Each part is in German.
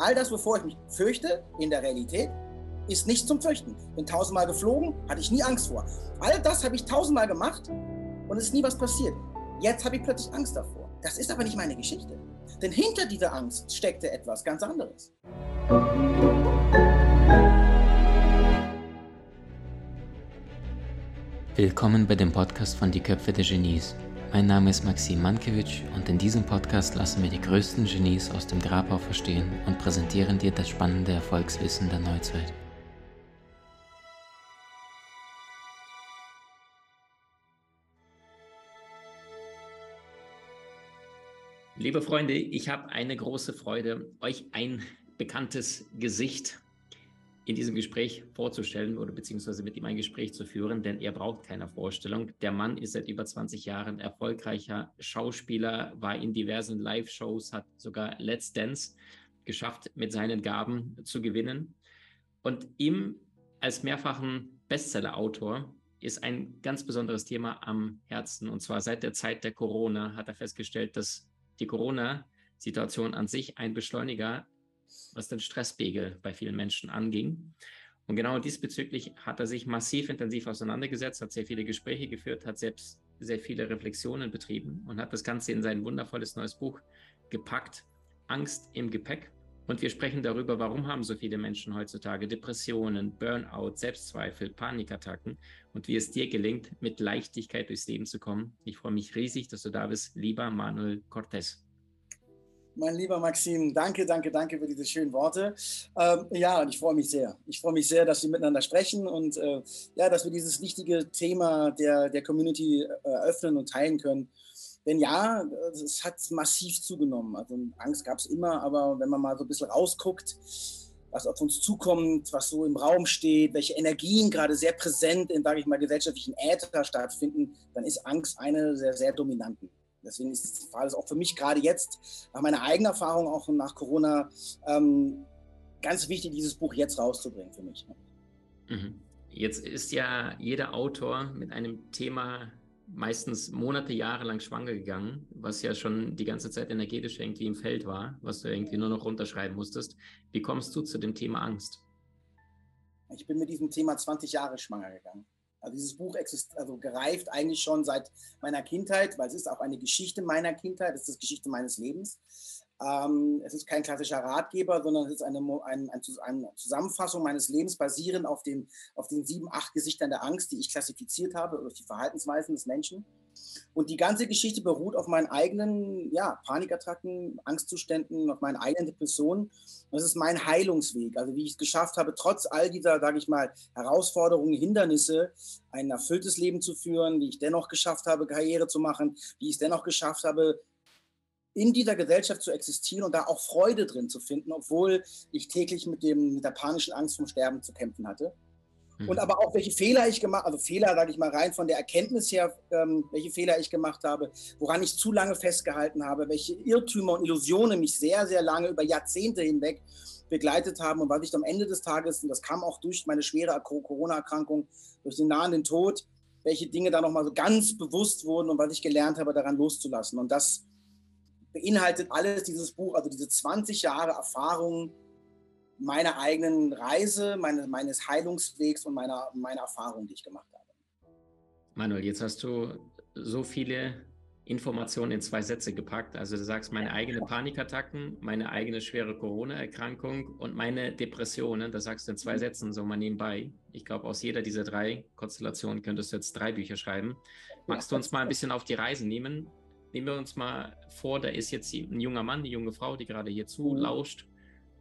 all das, wovor ich mich fürchte in der Realität, ist nicht zum Fürchten. Bin tausendmal geflogen, hatte ich nie Angst vor. All das habe ich tausendmal gemacht und es ist nie was passiert. Jetzt habe ich plötzlich Angst davor. Das ist aber nicht meine Geschichte. Denn hinter dieser Angst steckte etwas ganz anderes. Willkommen bei dem Podcast von Die Köpfe der Genies. Mein Name ist Maxim Mankewitsch und in diesem Podcast lassen wir die größten Genies aus dem Grabau verstehen und präsentieren dir das spannende Erfolgswissen der Neuzeit. Liebe Freunde, ich habe eine große Freude, euch ein bekanntes Gesicht in diesem Gespräch vorzustellen oder beziehungsweise mit ihm ein Gespräch zu führen, denn er braucht keine Vorstellung. Der Mann ist seit über 20 Jahren erfolgreicher Schauspieler, war in diversen Live-Shows, hat sogar Let's Dance geschafft, mit seinen Gaben zu gewinnen. Und ihm als mehrfachen Bestseller-Autor ist ein ganz besonderes Thema am Herzen. Und zwar seit der Zeit der Corona hat er festgestellt, dass die Corona-Situation an sich ein Beschleuniger was den Stresspegel bei vielen Menschen anging. Und genau diesbezüglich hat er sich massiv intensiv auseinandergesetzt, hat sehr viele Gespräche geführt, hat selbst sehr viele Reflexionen betrieben und hat das Ganze in sein wundervolles neues Buch gepackt, Angst im Gepäck. Und wir sprechen darüber, warum haben so viele Menschen heutzutage Depressionen, Burnout, Selbstzweifel, Panikattacken und wie es dir gelingt, mit Leichtigkeit durchs Leben zu kommen. Ich freue mich riesig, dass du da bist, lieber Manuel Cortez. Mein lieber Maxim, danke, danke, danke für diese schönen Worte. Ähm, ja, und ich freue mich sehr. Ich freue mich sehr, dass wir miteinander sprechen und äh, ja, dass wir dieses wichtige Thema der, der Community äh, eröffnen und teilen können. Denn ja, es hat massiv zugenommen. Also Angst gab es immer, aber wenn man mal so ein bisschen rausguckt, was auf uns zukommt, was so im Raum steht, welche Energien gerade sehr präsent in, sage ich mal, gesellschaftlichen Äther stattfinden, dann ist Angst eine sehr, sehr dominanten. Deswegen ist, war es auch für mich gerade jetzt, nach meiner eigenen Erfahrung, auch nach Corona, ähm, ganz wichtig, dieses Buch jetzt rauszubringen für mich. Mhm. Jetzt ist ja jeder Autor mit einem Thema meistens Monate, Jahre lang schwanger gegangen, was ja schon die ganze Zeit energetisch irgendwie im Feld war, was du irgendwie nur noch runterschreiben musstest. Wie kommst du zu dem Thema Angst? Ich bin mit diesem Thema 20 Jahre schwanger gegangen. Also dieses Buch exist also gereift eigentlich schon seit meiner Kindheit, weil es ist auch eine Geschichte meiner Kindheit, es ist die Geschichte meines Lebens. Ähm, es ist kein klassischer Ratgeber, sondern es ist eine, ein, ein, eine, Zusammenfassung meines Lebens basierend auf den, auf den sieben, acht Gesichtern der Angst, die ich klassifiziert habe durch die Verhaltensweisen des Menschen. Und die ganze Geschichte beruht auf meinen eigenen ja, Panikattacken, Angstzuständen, auf meinen eigenen Depressionen. Das ist mein Heilungsweg. Also wie ich es geschafft habe, trotz all dieser, sage ich mal, Herausforderungen, Hindernisse, ein erfülltes Leben zu führen, wie ich dennoch geschafft habe, Karriere zu machen, wie ich es dennoch geschafft habe, in dieser Gesellschaft zu existieren und da auch Freude drin zu finden, obwohl ich täglich mit, dem, mit der panischen Angst vom Sterben zu kämpfen hatte. Und mhm. aber auch, welche Fehler ich gemacht habe, also Fehler, sage ich mal, rein von der Erkenntnis her, ähm, welche Fehler ich gemacht habe, woran ich zu lange festgehalten habe, welche Irrtümer und Illusionen mich sehr, sehr lange über Jahrzehnte hinweg begleitet haben und was ich am Ende des Tages, und das kam auch durch meine schwere Corona-Erkrankung, durch den nahenden Tod, welche Dinge da nochmal so ganz bewusst wurden und was ich gelernt habe, daran loszulassen. Und das beinhaltet alles dieses Buch, also diese 20 Jahre Erfahrung meiner eigenen Reise, meine, meines Heilungswegs und meiner, meiner Erfahrung, die ich gemacht habe. Manuel, jetzt hast du so viele Informationen in zwei Sätze gepackt. Also du sagst meine eigene Panikattacken, meine eigene schwere Corona-Erkrankung und meine Depressionen. Das sagst du in zwei Sätzen so mal nebenbei. Ich glaube, aus jeder dieser drei Konstellationen könntest du jetzt drei Bücher schreiben. Magst du uns mal ein bisschen auf die Reise nehmen? Nehmen wir uns mal vor, da ist jetzt ein junger Mann, eine junge Frau, die gerade hier zulauscht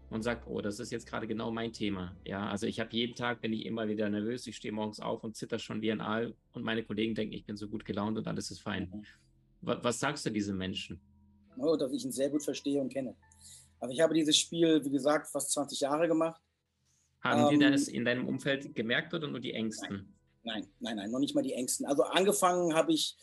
und sagt, oh, das ist jetzt gerade genau mein Thema. Ja, also ich habe jeden Tag, bin ich immer wieder nervös, ich stehe morgens auf und zitter schon wie ein Aal und meine Kollegen denken, ich bin so gut gelaunt und alles ist fein. Mhm. Was, was sagst du diesen Menschen? Oh, dass ich ihn sehr gut verstehe und kenne. Also ich habe dieses Spiel, wie gesagt, fast 20 Jahre gemacht. Haben ähm, die das in deinem Umfeld gemerkt oder nur die Ängsten? Nein, nein, nein, nein, noch nicht mal die Ängsten. Also angefangen habe ich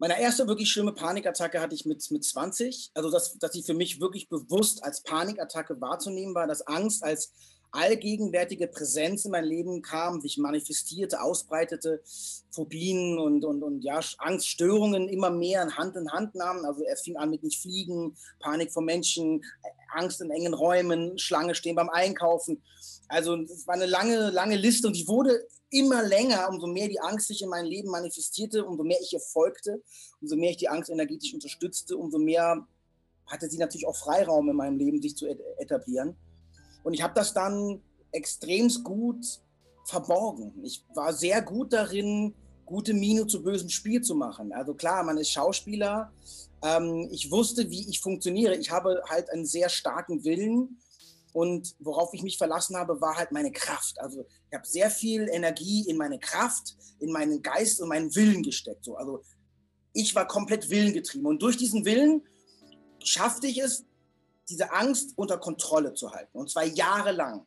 meine erste wirklich schlimme Panikattacke hatte ich mit, mit 20. Also, dass, dass sie für mich wirklich bewusst als Panikattacke wahrzunehmen war, dass Angst als, allgegenwärtige Präsenz in mein Leben kam, sich manifestierte, ausbreitete, Phobien und, und, und ja, Angststörungen immer mehr Hand in Hand nahmen. Also es fing an mit nicht fliegen, Panik vor Menschen, Angst in engen Räumen, Schlange stehen beim Einkaufen. Also es war eine lange, lange Liste und die wurde immer länger, umso mehr die Angst sich in meinem Leben manifestierte, umso mehr ich ihr folgte, umso mehr ich die Angst energetisch unterstützte, umso mehr hatte sie natürlich auch Freiraum in meinem Leben, sich zu etablieren. Und ich habe das dann extremst gut verborgen. Ich war sehr gut darin, gute Miene zu bösem Spiel zu machen. Also klar, man ist Schauspieler. Ähm, ich wusste, wie ich funktioniere. Ich habe halt einen sehr starken Willen. Und worauf ich mich verlassen habe, war halt meine Kraft. Also ich habe sehr viel Energie in meine Kraft, in meinen Geist und meinen Willen gesteckt. So, also ich war komplett willengetrieben. Und durch diesen Willen schaffte ich es, diese Angst unter Kontrolle zu halten. Und zwar jahrelang.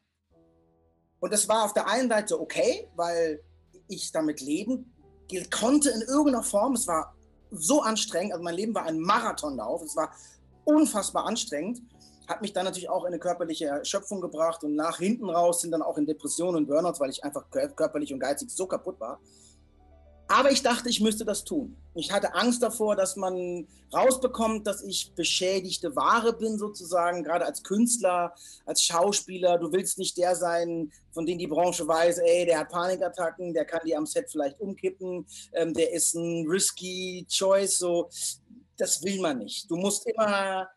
Und das war auf der einen Seite okay, weil ich damit leben konnte in irgendeiner Form. Es war so anstrengend. Also mein Leben war ein Marathon darauf. Es war unfassbar anstrengend. Hat mich dann natürlich auch in eine körperliche Erschöpfung gebracht und nach hinten raus sind dann auch in Depressionen und Burnouts, weil ich einfach körperlich und geistig so kaputt war. Aber ich dachte, ich müsste das tun. Ich hatte Angst davor, dass man rausbekommt, dass ich beschädigte Ware bin, sozusagen, gerade als Künstler, als Schauspieler. Du willst nicht der sein, von dem die Branche weiß, ey, der hat Panikattacken, der kann die am Set vielleicht umkippen, ähm, der ist ein risky Choice. So, das will man nicht. Du musst immer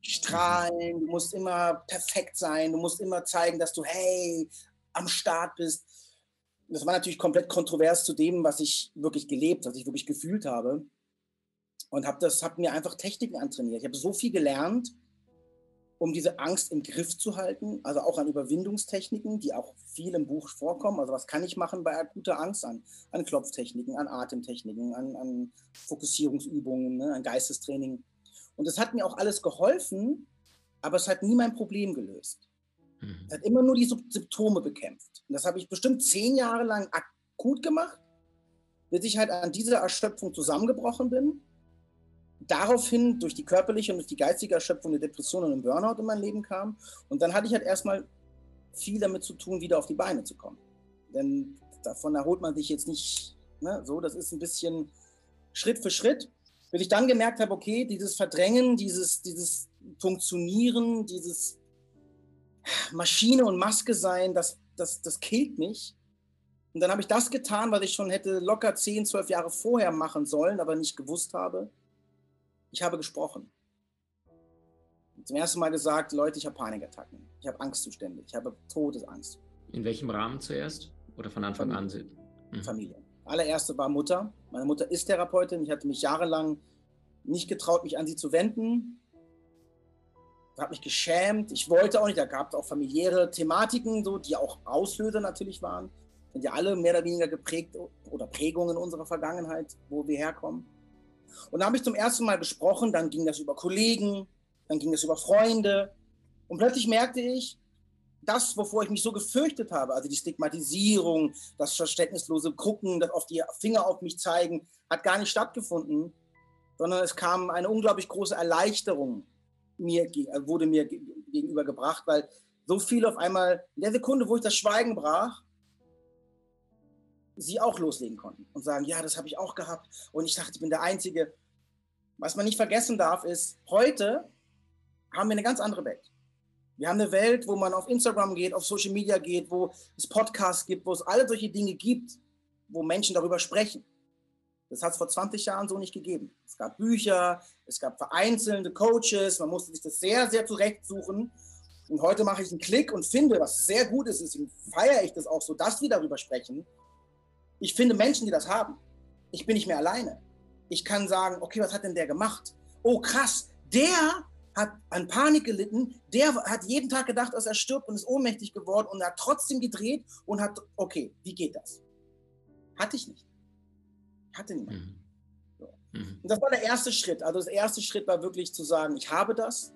strahlen, du musst immer perfekt sein, du musst immer zeigen, dass du, hey, am Start bist das war natürlich komplett kontrovers zu dem, was ich wirklich gelebt, was ich wirklich gefühlt habe. Und habe habe mir einfach Techniken antrainiert. Ich habe so viel gelernt, um diese Angst im Griff zu halten, also auch an Überwindungstechniken, die auch viel im Buch vorkommen. Also was kann ich machen bei akuter Angst an? An Klopftechniken, an Atemtechniken, an, an Fokussierungsübungen, ne, an Geistestraining. Und das hat mir auch alles geholfen, aber es hat nie mein Problem gelöst. Mhm. Es hat immer nur die Symptome bekämpft. Und das habe ich bestimmt zehn Jahre lang akut gemacht, bis ich halt an dieser Erschöpfung zusammengebrochen bin. Daraufhin durch die körperliche und durch die geistige Erschöpfung eine Depression und ein Burnout in mein Leben kam. Und dann hatte ich halt erstmal viel damit zu tun, wieder auf die Beine zu kommen. Denn davon erholt man sich jetzt nicht ne, so. Das ist ein bisschen Schritt für Schritt. Bis ich dann gemerkt habe, okay, dieses Verdrängen, dieses, dieses Funktionieren, dieses Maschine und Maske sein, das, das, das killt mich. Und dann habe ich das getan, was ich schon hätte locker 10, 12 Jahre vorher machen sollen, aber nicht gewusst habe. Ich habe gesprochen. Zum ersten Mal gesagt, Leute, ich habe Panikattacken. Ich habe Angstzustände. Ich habe Todesangst. In welchem Rahmen zuerst? Oder von Anfang Familie. an? Mhm. Familie. Allererste war Mutter. Meine Mutter ist Therapeutin. Ich hatte mich jahrelang nicht getraut, mich an sie zu wenden habe mich geschämt. Ich wollte auch nicht. Da gab es auch familiäre Thematiken, so, die auch Auslöser natürlich waren. Sind ja alle mehr oder weniger geprägt oder Prägungen unserer Vergangenheit, wo wir herkommen. Und da habe ich zum ersten Mal gesprochen. Dann ging das über Kollegen, dann ging das über Freunde. Und plötzlich merkte ich, das, wovor ich mich so gefürchtet habe, also die Stigmatisierung, das verständnislose Gucken, das auf die Finger auf mich zeigen, hat gar nicht stattgefunden, sondern es kam eine unglaublich große Erleichterung mir, äh, wurde mir gegenüber gebracht, weil so viel auf einmal, in der Sekunde, wo ich das Schweigen brach, sie auch loslegen konnten und sagen, ja, das habe ich auch gehabt. Und ich dachte, ich bin der Einzige. Was man nicht vergessen darf, ist, heute haben wir eine ganz andere Welt. Wir haben eine Welt, wo man auf Instagram geht, auf Social Media geht, wo es Podcasts gibt, wo es alle solche Dinge gibt, wo Menschen darüber sprechen. Das hat es vor 20 Jahren so nicht gegeben. Es gab Bücher, es gab vereinzelte Coaches, man musste sich das sehr, sehr zurechtsuchen. Und heute mache ich einen Klick und finde, was sehr gut ist, deswegen feiere ich das auch so, dass wir darüber sprechen. Ich finde Menschen, die das haben. Ich bin nicht mehr alleine. Ich kann sagen, okay, was hat denn der gemacht? Oh, krass, der hat an Panik gelitten, der hat jeden Tag gedacht, dass er stirbt und ist ohnmächtig geworden und hat trotzdem gedreht und hat, okay, wie geht das? Hatte ich nicht. Hatte niemand. Mhm. So. Mhm. Und das war der erste Schritt. Also das erste Schritt war wirklich zu sagen, ich habe das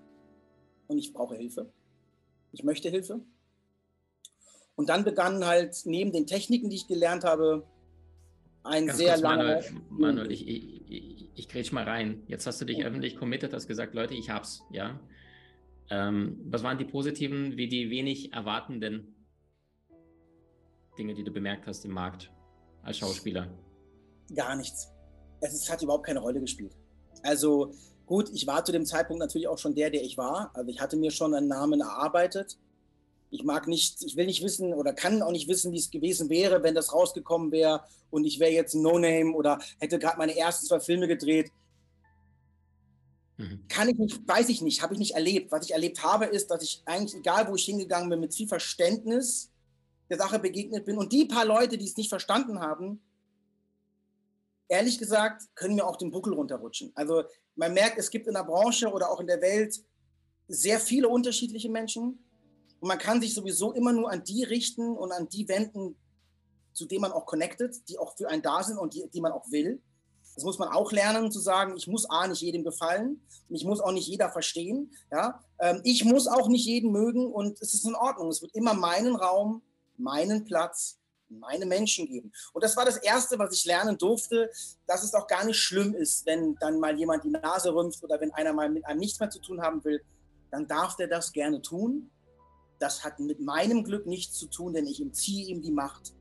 und ich brauche Hilfe. Ich möchte Hilfe. Und dann begann halt neben den Techniken, die ich gelernt habe, ein Ganz sehr langer. Manuel, Manuel ich, ich, ich, ich grätsch mal rein. Jetzt hast du dich öffentlich committed, hast gesagt, Leute, ich hab's, ja. Ähm, was waren die positiven wie die wenig erwartenden Dinge, die du bemerkt hast im Markt als Schauspieler? Gar nichts. Es hat überhaupt keine Rolle gespielt. Also gut, ich war zu dem Zeitpunkt natürlich auch schon der, der ich war. Also ich hatte mir schon einen Namen erarbeitet. Ich mag nicht, ich will nicht wissen oder kann auch nicht wissen, wie es gewesen wäre, wenn das rausgekommen wäre und ich wäre jetzt ein No-Name oder hätte gerade meine ersten zwei Filme gedreht. Mhm. Kann ich nicht, weiß ich nicht, habe ich nicht erlebt. Was ich erlebt habe, ist, dass ich eigentlich, egal wo ich hingegangen bin, mit viel Verständnis der Sache begegnet bin. Und die paar Leute, die es nicht verstanden haben, ehrlich gesagt, können mir auch den Buckel runterrutschen. Also man merkt, es gibt in der Branche oder auch in der Welt sehr viele unterschiedliche Menschen. Und man kann sich sowieso immer nur an die richten und an die wenden, zu denen man auch connected, die auch für einen da sind und die, die man auch will. Das muss man auch lernen, zu sagen, ich muss A, nicht jedem gefallen und ich muss auch nicht jeder verstehen. Ja? Ähm, ich muss auch nicht jeden mögen und es ist in Ordnung. Es wird immer meinen Raum, meinen Platz, meine Menschen geben. Und das war das Erste, was ich lernen durfte, dass es auch gar nicht schlimm ist, wenn dann mal jemand die Nase rümpft oder wenn einer mal mit einem nichts mehr zu tun haben will, dann darf der das gerne tun. Das hat mit meinem Glück nichts zu tun, denn ich entziehe ihm die Macht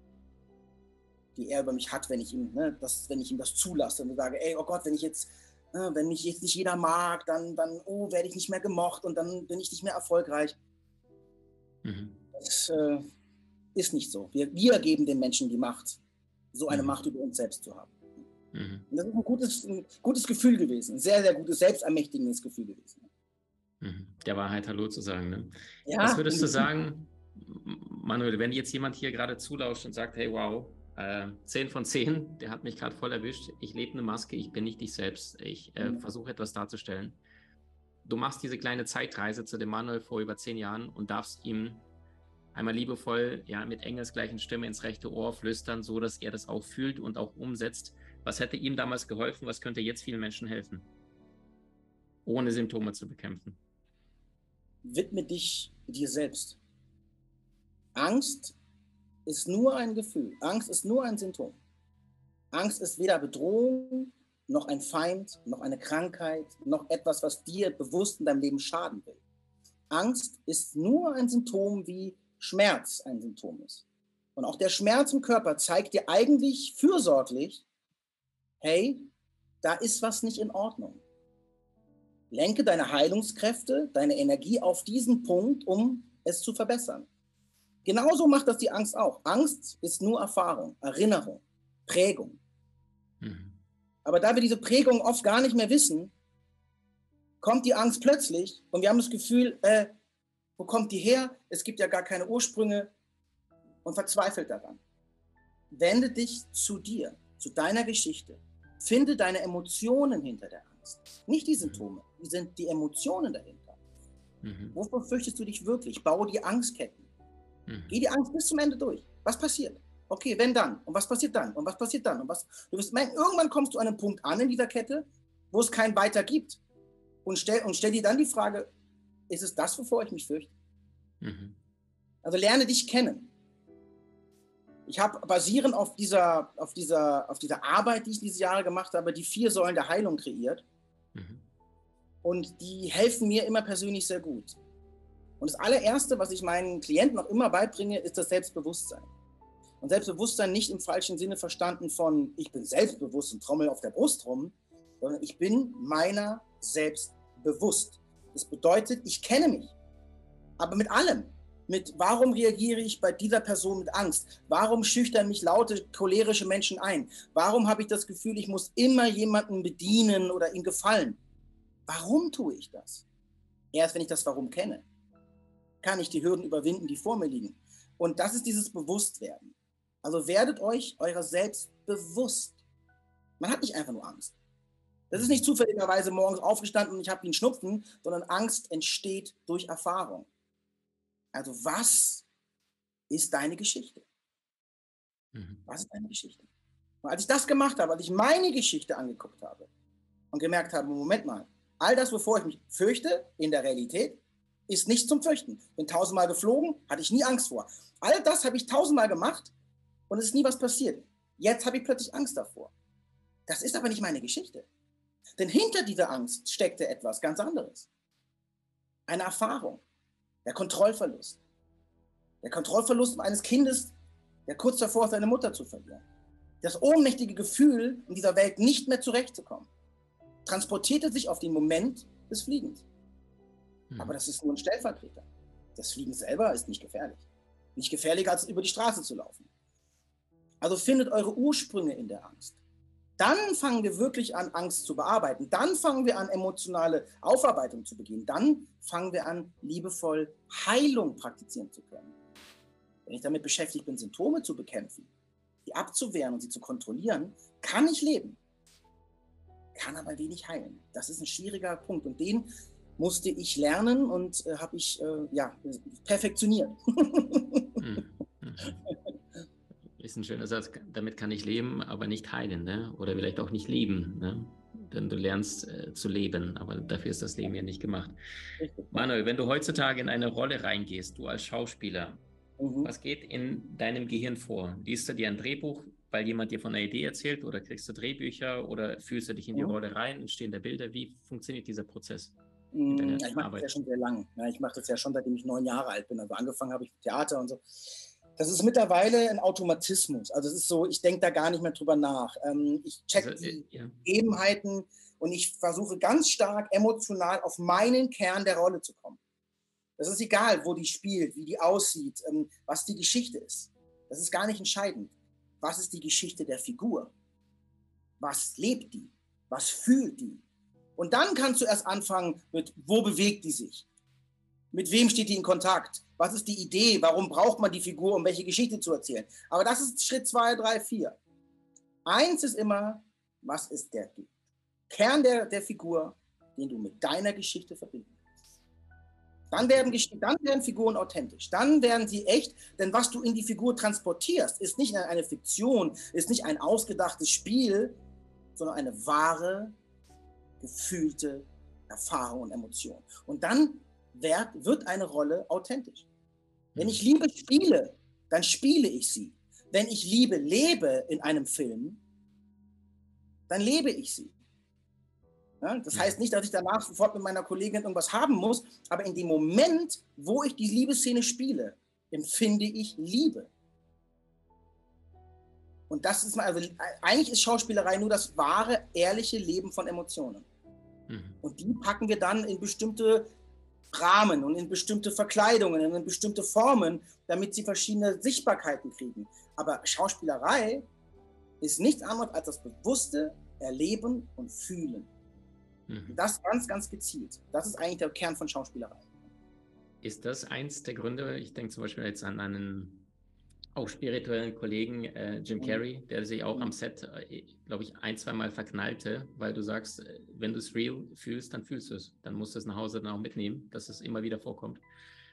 die er über mich hat, wenn ich ihm, ne, das, wenn ich ihm das zulasse und sage, ey, oh Gott, wenn ich jetzt, äh, wenn mich jetzt nicht jeder mag, dann, dann, oh, werde ich nicht mehr gemocht und dann bin ich nicht mehr erfolgreich. Mhm. Das äh, ist nicht so. Wir, wir geben den Menschen die Macht, so eine mhm. Macht über uns selbst zu haben. Mhm. Und das ist ein gutes, ein gutes Gefühl gewesen, ein sehr, sehr gutes, selbstermächtigendes Gefühl gewesen. Mhm. Der Wahrheit Hallo zu sagen. Ne? Ja, Was würdest du sagen, Manuel, wenn jetzt jemand hier gerade zulauscht und sagt, hey, wow, äh, 10 von 10, der hat mich gerade voll erwischt. Ich lebe eine Maske, ich bin nicht ich selbst. Ich äh, mhm. versuche etwas darzustellen. Du machst diese kleine Zeitreise zu dem Manuel vor über zehn Jahren und darfst ihm einmal liebevoll, ja, mit engelsgleichen Stimme ins rechte Ohr flüstern, so dass er das auch fühlt und auch umsetzt. Was hätte ihm damals geholfen? Was könnte jetzt vielen Menschen helfen? Ohne Symptome zu bekämpfen. Widme dich dir selbst. Angst ist nur ein Gefühl. Angst ist nur ein Symptom. Angst ist weder Bedrohung, noch ein Feind, noch eine Krankheit, noch etwas, was dir bewusst in deinem Leben schaden will. Angst ist nur ein Symptom, wie Schmerz ein Symptom ist. Und auch der Schmerz im Körper zeigt dir eigentlich fürsorglich, hey, da ist was nicht in Ordnung. Lenke deine Heilungskräfte, deine Energie auf diesen Punkt, um es zu verbessern. Genauso macht das die Angst auch. Angst ist nur Erfahrung, Erinnerung, Prägung. Mhm. Aber da wir diese Prägung oft gar nicht mehr wissen, kommt die Angst plötzlich und wir haben das Gefühl, äh, wo kommt die her? Es gibt ja gar keine Ursprünge und verzweifelt daran. Wende dich zu dir, zu deiner Geschichte. Finde deine Emotionen hinter der Angst. Nicht die Symptome, die sind die Emotionen dahinter. Mhm. Wovor fürchtest du dich wirklich? Baue die Angstketten. Mhm. Geh die Angst bis zum Ende durch. Was passiert? Okay, wenn dann? Und was passiert dann? Und was passiert dann? Und was? Du wirst merken, irgendwann kommst du an einen Punkt an in dieser Kette, wo es kein Weiter gibt. Und stell, und stell dir dann die Frage, ist es das, wovor ich mich fürchte? Mhm. Also lerne dich kennen. Ich habe basierend auf dieser, auf, dieser, auf dieser Arbeit, die ich diese Jahre gemacht habe, die vier Säulen der Heilung kreiert. Mhm. Und die helfen mir immer persönlich sehr gut. Und das allererste, was ich meinen Klienten auch immer beibringe, ist das Selbstbewusstsein. Und Selbstbewusstsein nicht im falschen Sinne verstanden von, ich bin selbstbewusst und trommel auf der Brust rum, sondern ich bin meiner selbst bewusst. Das bedeutet, ich kenne mich. Aber mit allem. Mit warum reagiere ich bei dieser Person mit Angst? Warum schüchtern mich laute, cholerische Menschen ein? Warum habe ich das Gefühl, ich muss immer jemanden bedienen oder ihm gefallen? Warum tue ich das? Erst wenn ich das Warum kenne kann ich die Hürden überwinden, die vor mir liegen. Und das ist dieses Bewusstwerden. Also werdet euch eurer selbst bewusst. Man hat nicht einfach nur Angst. Das ist nicht zufälligerweise morgens aufgestanden und ich habe einen Schnupfen, sondern Angst entsteht durch Erfahrung. Also was ist deine Geschichte? Mhm. Was ist deine Geschichte? Und als ich das gemacht habe, als ich meine Geschichte angeguckt habe und gemerkt habe, Moment mal, all das, wovor ich mich fürchte in der Realität, ist nicht zum Fürchten. Bin tausendmal geflogen, hatte ich nie Angst vor. All das habe ich tausendmal gemacht und es ist nie was passiert. Jetzt habe ich plötzlich Angst davor. Das ist aber nicht meine Geschichte. Denn hinter dieser Angst steckte etwas ganz anderes. Eine Erfahrung. Der Kontrollverlust. Der Kontrollverlust eines Kindes, der kurz davor ist, seine Mutter zu verlieren. Das ohnmächtige Gefühl, in dieser Welt nicht mehr zurechtzukommen, transportierte sich auf den Moment des Fliegens. Hm. Aber das ist nur ein Stellvertreter. Das Fliegen selber ist nicht gefährlich. Nicht gefährlicher, als über die Straße zu laufen. Also findet eure Ursprünge in der Angst. Dann fangen wir wirklich an, Angst zu bearbeiten. Dann fangen wir an, emotionale Aufarbeitung zu begehen. Dann fangen wir an, liebevoll Heilung praktizieren zu können. Wenn ich damit beschäftigt bin, Symptome zu bekämpfen, die abzuwehren und sie zu kontrollieren, kann ich leben. Kann aber wenig heilen. Das ist ein schwieriger Punkt. Und den musste ich lernen und äh, habe ich äh, ja, perfektioniert. Hm. Ist ein schöner Satz. Damit kann ich leben, aber nicht heilen. Ne? Oder vielleicht auch nicht lieben. Ne? Denn du lernst äh, zu leben, aber dafür ist das Leben ja nicht gemacht. Manuel, wenn du heutzutage in eine Rolle reingehst, du als Schauspieler, mhm. was geht in deinem Gehirn vor? Liest du dir ein Drehbuch, weil jemand dir von einer Idee erzählt oder kriegst du Drehbücher oder fühlst du dich in die mhm. Rolle rein, entstehen da Bilder? Wie funktioniert dieser Prozess? Mm, ja, ich mache das ja schon sehr lang. Ja, ich mache das ja schon, seitdem ich neun Jahre alt bin. Also angefangen habe ich mit Theater und so. Das ist mittlerweile ein Automatismus. Also es ist so, ich denke da gar nicht mehr drüber nach. Ähm, ich check also, die äh, ja. Gegebenheiten und ich versuche ganz stark emotional auf meinen Kern der Rolle zu kommen. Das ist egal, wo die spielt, wie die aussieht, ähm, was die Geschichte ist. Das ist gar nicht entscheidend. Was ist die Geschichte der Figur? Was lebt die? Was fühlt die? Und dann kannst du erst anfangen mit, wo bewegt die sich? Mit wem steht die in Kontakt? Was ist die Idee? Warum braucht man die Figur, um welche Geschichte zu erzählen? Aber das ist Schritt zwei, drei, vier. Eins ist immer, was ist der Kern der, der Figur, den du mit deiner Geschichte verbinden kannst? Dann werden, dann werden Figuren authentisch, dann werden sie echt, denn was du in die Figur transportierst, ist nicht eine Fiktion, ist nicht ein ausgedachtes Spiel, sondern eine wahre gefühlte Erfahrung und Emotion. Und dann wird, wird eine Rolle authentisch. Wenn ich Liebe spiele, dann spiele ich sie. Wenn ich Liebe lebe in einem Film, dann lebe ich sie. Ja, das heißt nicht, dass ich danach sofort mit meiner Kollegin irgendwas haben muss, aber in dem Moment, wo ich die Liebesszene spiele, empfinde ich Liebe. Und das ist mal, also eigentlich ist Schauspielerei nur das wahre, ehrliche Leben von Emotionen. Mhm. Und die packen wir dann in bestimmte Rahmen und in bestimmte Verkleidungen und in bestimmte Formen, damit sie verschiedene Sichtbarkeiten kriegen. Aber Schauspielerei ist nichts anderes als das bewusste Erleben und Fühlen. Mhm. Das ganz, ganz gezielt. Das ist eigentlich der Kern von Schauspielerei. Ist das eins der Gründe? Ich denke zum Beispiel jetzt an einen auch spirituellen Kollegen äh, Jim mhm. Carrey, der sich auch am mhm. Set, äh, glaube ich, ein, zwei Mal verknallte, weil du sagst, äh, wenn du es real fühlst, dann fühlst du es. Dann musst du es nach Hause dann auch mitnehmen, dass es immer wieder vorkommt.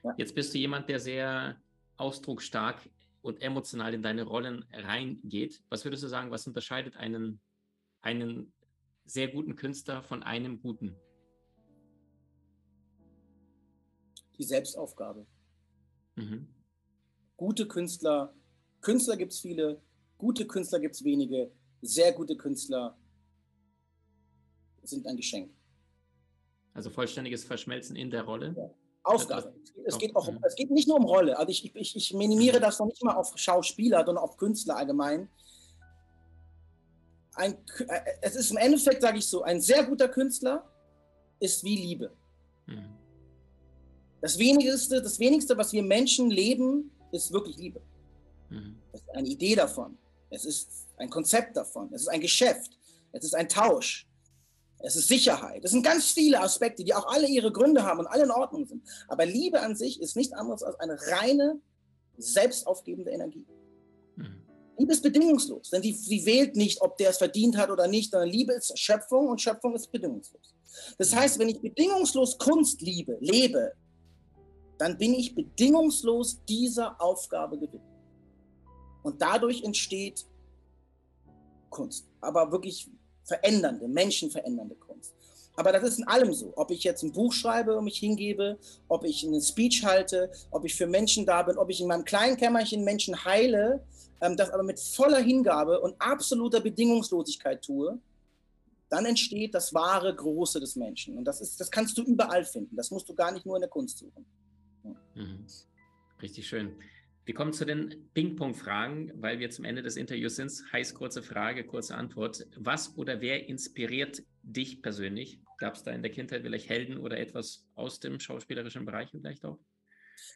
Ja. Jetzt bist du jemand, der sehr ausdrucksstark und emotional in deine Rollen reingeht. Was würdest du sagen, was unterscheidet einen, einen sehr guten Künstler von einem guten? Die Selbstaufgabe. Mhm gute Künstler, Künstler gibt es viele, gute Künstler gibt es wenige, sehr gute Künstler sind ein Geschenk. Also vollständiges Verschmelzen in der Rolle? Ja. Aufgabe. Es geht, auch, es geht nicht nur um Rolle. Also ich, ich, ich minimiere das noch nicht mal auf Schauspieler, sondern auf Künstler allgemein. Ein, äh, es ist im Endeffekt, sage ich so, ein sehr guter Künstler ist wie Liebe. Mhm. Das wenigste, das wenigste, was wir Menschen leben, ist wirklich Liebe. Mhm. Es ist eine Idee davon. Es ist ein Konzept davon. Es ist ein Geschäft. Es ist ein Tausch. Es ist Sicherheit. Es sind ganz viele Aspekte, die auch alle ihre Gründe haben und alle in Ordnung sind. Aber Liebe an sich ist nichts anderes als eine reine, selbstaufgebende Energie. Mhm. Liebe ist bedingungslos, denn sie, sie wählt nicht, ob der es verdient hat oder nicht, sondern Liebe ist Schöpfung und Schöpfung ist bedingungslos. Das mhm. heißt, wenn ich bedingungslos Kunst liebe, lebe, dann bin ich bedingungslos dieser Aufgabe gewidmet. Und dadurch entsteht Kunst, aber wirklich verändernde, menschenverändernde Kunst. Aber das ist in allem so. Ob ich jetzt ein Buch schreibe und mich hingebe, ob ich einen Speech halte, ob ich für Menschen da bin, ob ich in meinem kleinen Kämmerchen Menschen heile, ähm, das aber mit voller Hingabe und absoluter Bedingungslosigkeit tue, dann entsteht das wahre Große des Menschen. Und das, ist, das kannst du überall finden. Das musst du gar nicht nur in der Kunst suchen. Mhm. Richtig schön. Wir kommen zu den Ping-Pong-Fragen, weil wir zum Ende des Interviews sind. Heiß kurze Frage, kurze Antwort. Was oder wer inspiriert dich persönlich? Gab es da in der Kindheit vielleicht Helden oder etwas aus dem schauspielerischen Bereich vielleicht auch?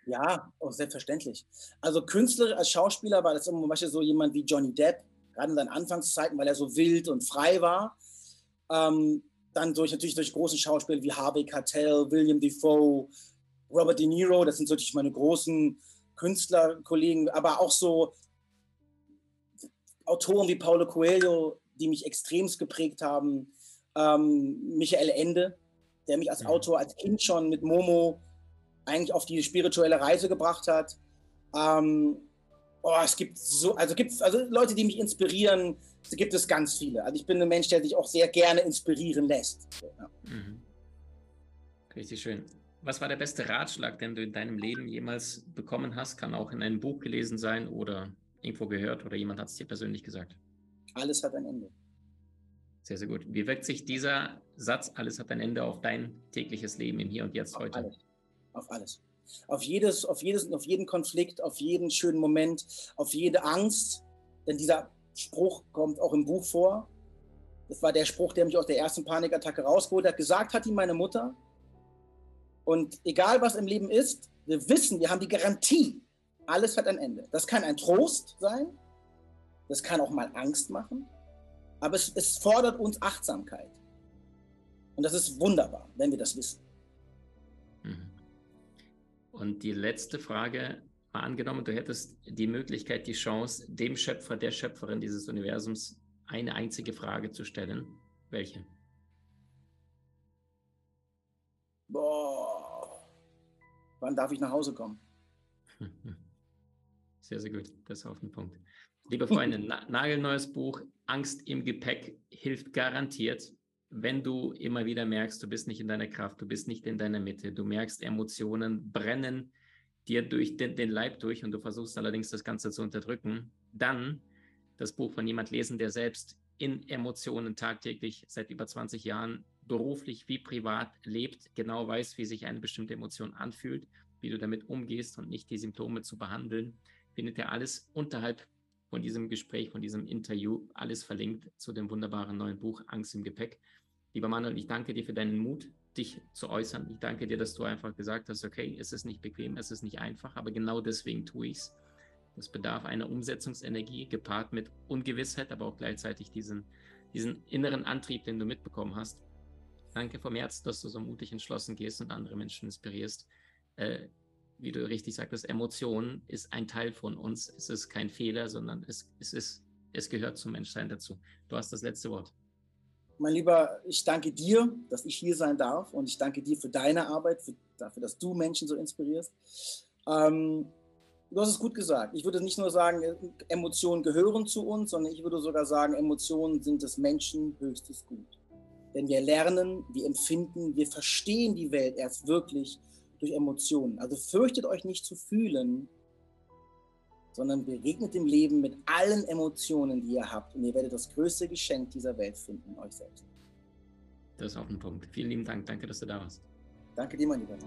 Ja, oh, selbstverständlich. Also Künstler als Schauspieler war das zum Beispiel so jemand wie Johnny Depp, gerade in seinen Anfangszeiten, weil er so wild und frei war. Ähm, dann durch natürlich durch große Schauspieler wie Harvey Keitel, William Defoe, Robert De Niro, das sind natürlich meine großen Künstlerkollegen, aber auch so Autoren wie Paulo Coelho, die mich extremst geprägt haben. Ähm, Michael Ende, der mich als ja. Autor, als Kind schon mit Momo eigentlich auf die spirituelle Reise gebracht hat. Ähm, oh, es gibt so, also gibt also Leute, die mich inspirieren, gibt es ganz viele. Also ich bin ein Mensch, der sich auch sehr gerne inspirieren lässt. Ja. Mhm. Richtig schön. Was war der beste Ratschlag, den du in deinem Leben jemals bekommen hast? Kann auch in einem Buch gelesen sein oder irgendwo gehört oder jemand hat es dir persönlich gesagt? Alles hat ein Ende. Sehr, sehr gut. Wie wirkt sich dieser Satz, alles hat ein Ende, auf dein tägliches Leben im Hier und Jetzt auf heute? Alles. Auf alles. Auf jedes, auf jedes, auf jeden Konflikt, auf jeden schönen Moment, auf jede Angst. Denn dieser Spruch kommt auch im Buch vor. Das war der Spruch, der mich aus der ersten Panikattacke rausgeholt hat. Gesagt hat ihm meine Mutter, und egal was im Leben ist, wir wissen, wir haben die Garantie, alles hat ein Ende. Das kann ein Trost sein, das kann auch mal Angst machen, aber es, es fordert uns Achtsamkeit. Und das ist wunderbar, wenn wir das wissen. Mhm. Und die letzte Frage, mal angenommen, du hättest die Möglichkeit, die Chance, dem Schöpfer, der Schöpferin dieses Universums eine einzige Frage zu stellen. Welche? Wann darf ich nach Hause kommen? Sehr, sehr gut. Das ist auf den Punkt. Liebe Freunde, na nagelneues Buch, Angst im Gepäck hilft garantiert, wenn du immer wieder merkst, du bist nicht in deiner Kraft, du bist nicht in deiner Mitte, du merkst, Emotionen brennen dir durch den, den Leib durch und du versuchst allerdings das Ganze zu unterdrücken, dann das Buch von jemand lesen, der selbst in Emotionen tagtäglich seit über 20 Jahren beruflich wie privat lebt, genau weiß, wie sich eine bestimmte Emotion anfühlt, wie du damit umgehst und nicht die Symptome zu behandeln, findet er alles unterhalb von diesem Gespräch, von diesem Interview, alles verlinkt zu dem wunderbaren neuen Buch Angst im Gepäck. Lieber Manuel, ich danke dir für deinen Mut, dich zu äußern. Ich danke dir, dass du einfach gesagt hast, okay, es ist nicht bequem, es ist nicht einfach, aber genau deswegen tue ich es. Das bedarf einer Umsetzungsenergie, gepaart mit Ungewissheit, aber auch gleichzeitig diesen, diesen inneren Antrieb, den du mitbekommen hast. Danke vom Herzen, dass du so mutig entschlossen gehst und andere Menschen inspirierst. Äh, wie du richtig sagtest, Emotion ist ein Teil von uns. Es ist kein Fehler, sondern es, es, ist, es gehört zum Menschsein dazu. Du hast das letzte Wort. Mein Lieber, ich danke dir, dass ich hier sein darf und ich danke dir für deine Arbeit, für, dafür, dass du Menschen so inspirierst. Ähm, du hast es gut gesagt. Ich würde nicht nur sagen, Emotionen gehören zu uns, sondern ich würde sogar sagen, Emotionen sind des Menschen höchstes Gut. Denn wir lernen, wir empfinden, wir verstehen die Welt erst wirklich durch Emotionen. Also fürchtet euch nicht zu fühlen, sondern begegnet dem Leben mit allen Emotionen, die ihr habt. Und ihr werdet das größte Geschenk dieser Welt finden, euch selbst. Das ist auch ein Punkt. Vielen lieben Dank. Danke, dass du da warst. Danke dir, mein Lieber.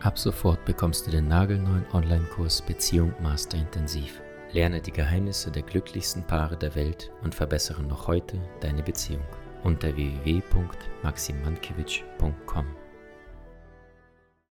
Ab sofort bekommst du den nagelneuen Online-Kurs Beziehung Master Intensiv. Lerne die Geheimnisse der glücklichsten Paare der Welt und verbessere noch heute deine Beziehung unter www.maximankiewicz.com.